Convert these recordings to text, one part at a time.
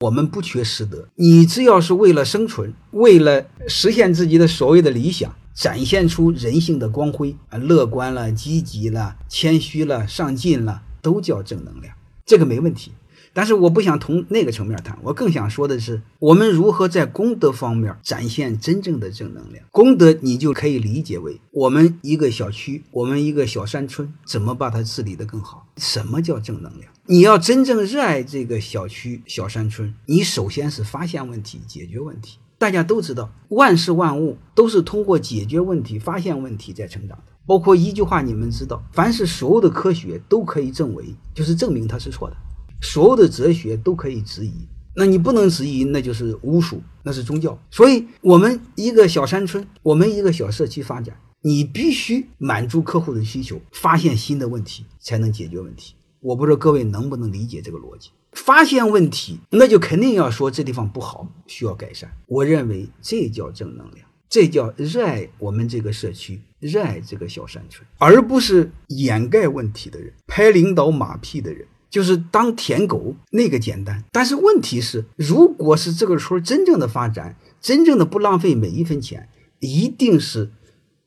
我们不缺师德，你只要是为了生存，为了实现自己的所谓的理想，展现出人性的光辉啊，乐观了、积极了、谦虚了、上进了，都叫正能量，这个没问题。但是我不想从那个层面谈，我更想说的是，我们如何在功德方面展现真正的正能量。功德你就可以理解为我们一个小区，我们一个小山村，怎么把它治理得更好？什么叫正能量？你要真正热爱这个小区、小山村，你首先是发现问题、解决问题。大家都知道，万事万物都是通过解决问题、发现问题在成长的。包括一句话，你们知道，凡是所有的科学都可以证伪，就是证明它是错的。所有的哲学都可以质疑，那你不能质疑，那就是巫术，那是宗教。所以，我们一个小山村，我们一个小社区发展，你必须满足客户的需求，发现新的问题，才能解决问题。我不知道各位能不能理解这个逻辑？发现问题，那就肯定要说这地方不好，需要改善。我认为这叫正能量，这叫热爱我们这个社区，热爱这个小山村，而不是掩盖问题的人，拍领导马屁的人。就是当舔狗那个简单，但是问题是，如果是这个村真正的发展，真正的不浪费每一分钱，一定是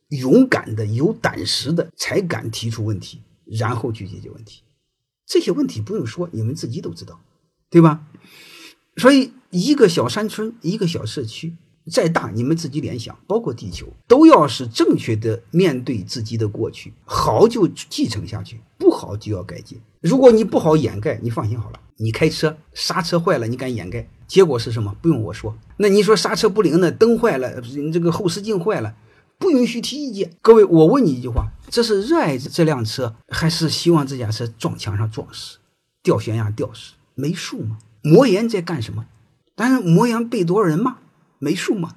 勇敢的、有胆识的才敢提出问题，然后去解决问题。这些问题不用说，你们自己都知道，对吧？所以，一个小山村，一个小社区。再大，你们自己联想，包括地球，都要是正确的面对自己的过去，好就继承下去，不好就要改进。如果你不好掩盖，你放心好了，你开车刹车坏了，你敢掩盖，结果是什么？不用我说。那你说刹车不灵呢？灯坏了，这个后视镜坏了，不允许提意见。各位，我问你一句话：这是热爱这辆车，还是希望这架车撞墙上撞死，掉悬崖掉死？没数吗？魔岩在干什么？但是魔岩被多少人骂？没数吗？